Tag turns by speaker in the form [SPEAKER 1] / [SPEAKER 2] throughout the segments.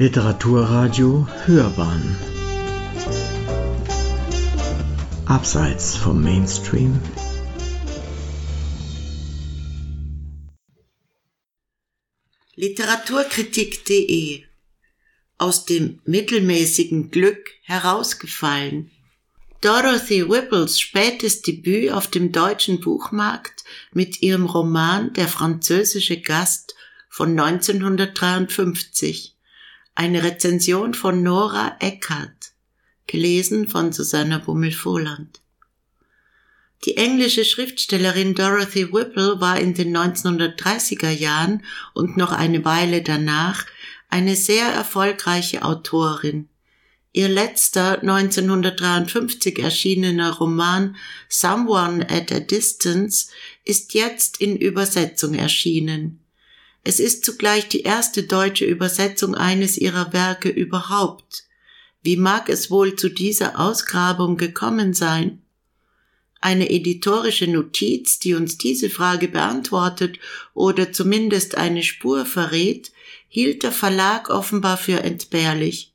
[SPEAKER 1] Literaturradio Hörbahn Abseits vom Mainstream
[SPEAKER 2] Literaturkritik.de Aus dem mittelmäßigen Glück herausgefallen. Dorothy Whipples spätes Debüt auf dem deutschen Buchmarkt mit ihrem Roman Der französische Gast von 1953. Eine Rezension von Nora Eckert, gelesen von Susanna Bummel-Vohland. Die englische Schriftstellerin Dorothy Whipple war in den 1930er Jahren und noch eine Weile danach eine sehr erfolgreiche Autorin. Ihr letzter 1953 erschienener Roman Someone at a Distance ist jetzt in Übersetzung erschienen. Es ist zugleich die erste deutsche Übersetzung eines ihrer Werke überhaupt. Wie mag es wohl zu dieser Ausgrabung gekommen sein? Eine editorische Notiz, die uns diese Frage beantwortet oder zumindest eine Spur verrät, hielt der Verlag offenbar für entbehrlich.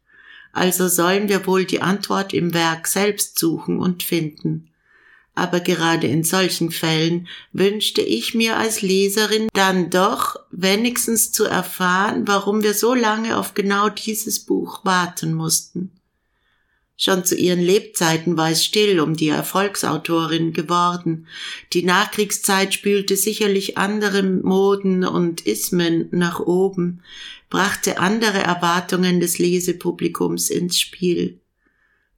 [SPEAKER 2] Also sollen wir wohl die Antwort im Werk selbst suchen und finden aber gerade in solchen Fällen wünschte ich mir als Leserin dann doch wenigstens zu erfahren, warum wir so lange auf genau dieses Buch warten mussten. Schon zu ihren Lebzeiten war es still um die Erfolgsautorin geworden. Die Nachkriegszeit spülte sicherlich andere Moden und Ismen nach oben, brachte andere Erwartungen des Lesepublikums ins Spiel.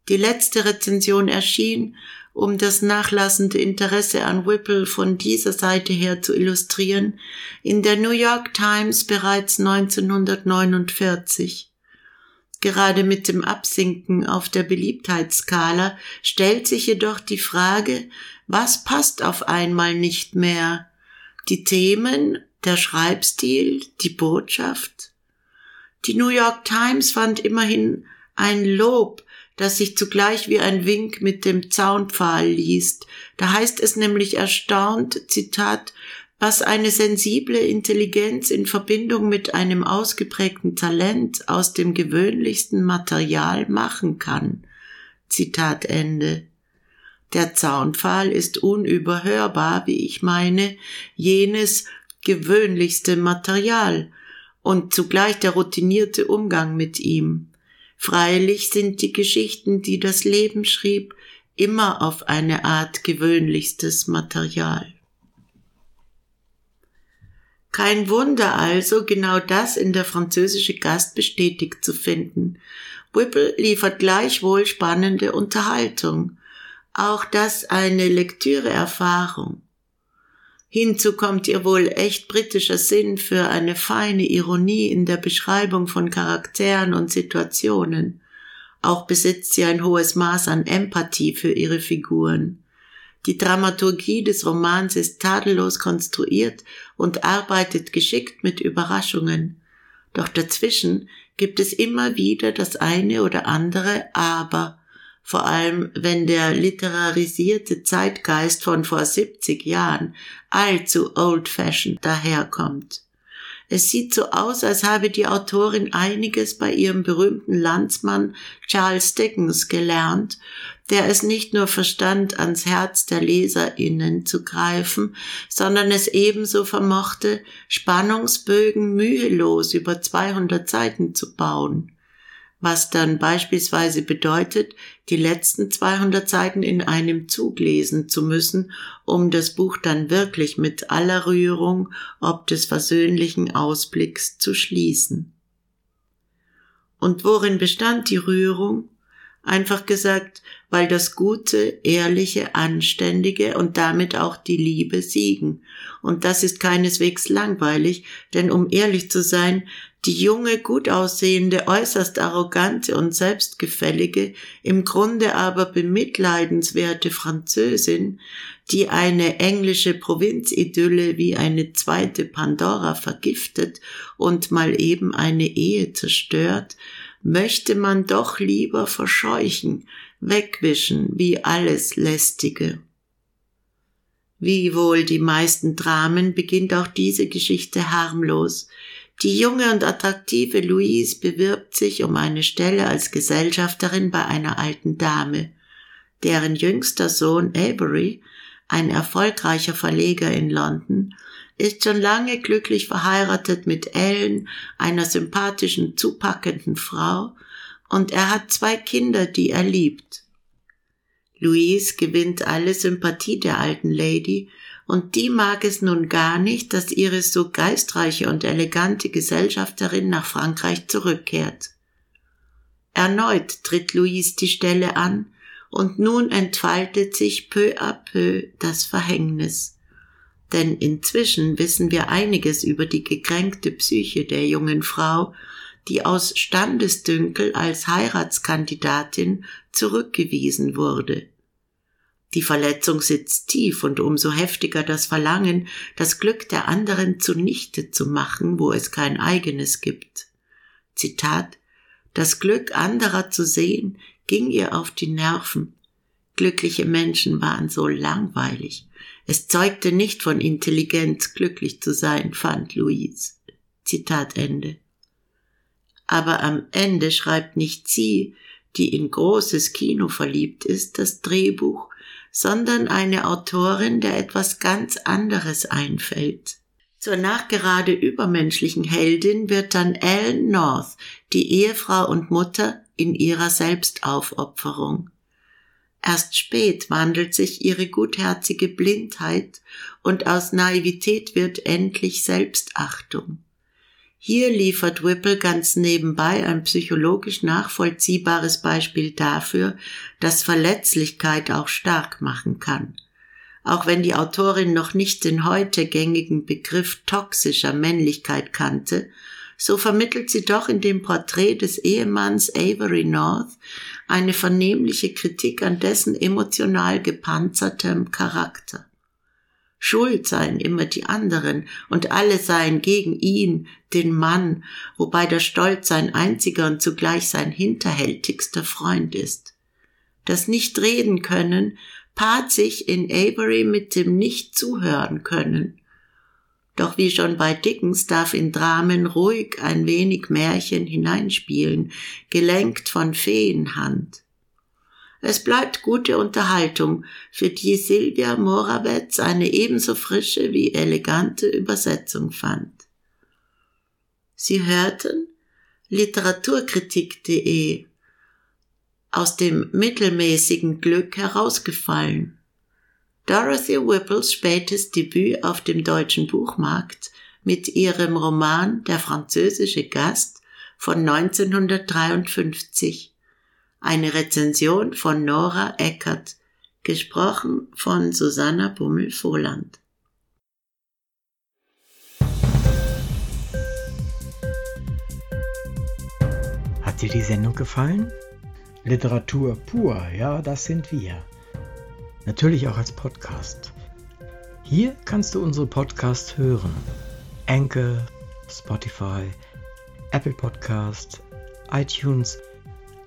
[SPEAKER 2] Die letzte Rezension erschien um das nachlassende Interesse an Whipple von dieser Seite her zu illustrieren, in der New York Times bereits 1949. Gerade mit dem Absinken auf der Beliebtheitsskala stellt sich jedoch die Frage, was passt auf einmal nicht mehr? Die Themen, der Schreibstil, die Botschaft? Die New York Times fand immerhin ein Lob das sich zugleich wie ein Wink mit dem Zaunpfahl liest. Da heißt es nämlich erstaunt, Zitat, was eine sensible Intelligenz in Verbindung mit einem ausgeprägten Talent aus dem gewöhnlichsten Material machen kann. Zitat Ende. Der Zaunpfahl ist unüberhörbar, wie ich meine, jenes gewöhnlichste Material und zugleich der routinierte Umgang mit ihm. Freilich sind die Geschichten, die das Leben schrieb, immer auf eine Art gewöhnlichstes Material. Kein Wunder also, genau das in der französische Gast bestätigt zu finden. Whipple liefert gleichwohl spannende Unterhaltung. Auch das eine Lektüreerfahrung. Hinzu kommt ihr wohl echt britischer Sinn für eine feine Ironie in der Beschreibung von Charakteren und Situationen. Auch besitzt sie ein hohes Maß an Empathie für ihre Figuren. Die Dramaturgie des Romans ist tadellos konstruiert und arbeitet geschickt mit Überraschungen. Doch dazwischen gibt es immer wieder das eine oder andere Aber, vor allem wenn der literarisierte Zeitgeist von vor 70 Jahren allzu old-fashioned daherkommt. Es sieht so aus, als habe die Autorin einiges bei ihrem berühmten Landsmann Charles Dickens gelernt, der es nicht nur verstand, ans Herz der Leserinnen zu greifen, sondern es ebenso vermochte, Spannungsbögen mühelos über 200 Seiten zu bauen was dann beispielsweise bedeutet, die letzten 200 Seiten in einem Zug lesen zu müssen, um das Buch dann wirklich mit aller Rührung ob des versöhnlichen Ausblicks zu schließen. Und worin bestand die Rührung? Einfach gesagt, weil das Gute, Ehrliche, Anständige und damit auch die Liebe siegen. Und das ist keineswegs langweilig, denn um ehrlich zu sein, die junge, gut aussehende, äußerst arrogante und selbstgefällige, im Grunde aber bemitleidenswerte Französin, die eine englische Provinzidylle wie eine zweite Pandora vergiftet und mal eben eine Ehe zerstört, möchte man doch lieber verscheuchen, wegwischen wie alles Lästige. Wie wohl die meisten Dramen beginnt auch diese Geschichte harmlos, Die junge und attraktive Louise bewirbt sich um eine Stelle als Gesellschafterin bei einer alten Dame, deren jüngster Sohn Avery, ein erfolgreicher Verleger in London, ist schon lange glücklich verheiratet mit Ellen, einer sympathischen, zupackenden Frau, und er hat zwei Kinder, die er liebt. Louise gewinnt alle Sympathie der alten Lady, und die mag es nun gar nicht, dass ihre so geistreiche und elegante Gesellschafterin nach Frankreich zurückkehrt. Erneut tritt Louise die Stelle an, und nun entfaltet sich peu à peu das Verhängnis. Denn inzwischen wissen wir einiges über die gekränkte Psyche der jungen Frau, die aus Standesdünkel als Heiratskandidatin zurückgewiesen wurde. Die Verletzung sitzt tief und umso heftiger das Verlangen, das Glück der anderen zunichte zu machen, wo es kein eigenes gibt. Zitat Das Glück anderer zu sehen, ging ihr auf die Nerven. Glückliche Menschen waren so langweilig. Es zeugte nicht von Intelligenz, glücklich zu sein, fand Louise. Zitat Ende. Aber am Ende schreibt nicht sie, die in großes Kino verliebt ist, das Drehbuch, sondern eine Autorin, der etwas ganz anderes einfällt. Zur nachgerade übermenschlichen Heldin wird dann Ellen North, die Ehefrau und Mutter in ihrer Selbstaufopferung. Erst spät wandelt sich ihre gutherzige Blindheit und aus Naivität wird endlich Selbstachtung. Hier liefert Whipple ganz nebenbei ein psychologisch nachvollziehbares Beispiel dafür, dass Verletzlichkeit auch stark machen kann. Auch wenn die Autorin noch nicht den heute gängigen Begriff toxischer Männlichkeit kannte, so vermittelt sie doch in dem Porträt des Ehemanns Avery North eine vernehmliche Kritik an dessen emotional gepanzertem Charakter. Schuld seien immer die anderen und alle seien gegen ihn, den Mann, wobei der Stolz sein einziger und zugleich sein hinterhältigster Freund ist. Das Nicht-Reden können paart sich in Avery mit dem Nicht-Zuhören können. Doch wie schon bei Dickens darf in Dramen ruhig ein wenig Märchen hineinspielen, gelenkt von Feenhand. Es bleibt gute Unterhaltung, für die Silvia Morawetz eine ebenso frische wie elegante Übersetzung fand. Sie hörten literaturkritik.de aus dem mittelmäßigen Glück herausgefallen. Dorothy Whipples spätes Debüt auf dem deutschen Buchmarkt mit ihrem Roman Der französische Gast von 1953 eine Rezension von Nora Eckert, gesprochen von Susanna Bummel-Vohland.
[SPEAKER 1] Hat dir die Sendung gefallen? Literatur pur, ja, das sind wir. Natürlich auch als Podcast. Hier kannst du unsere Podcasts hören. Anchor, Spotify, Apple Podcast, iTunes –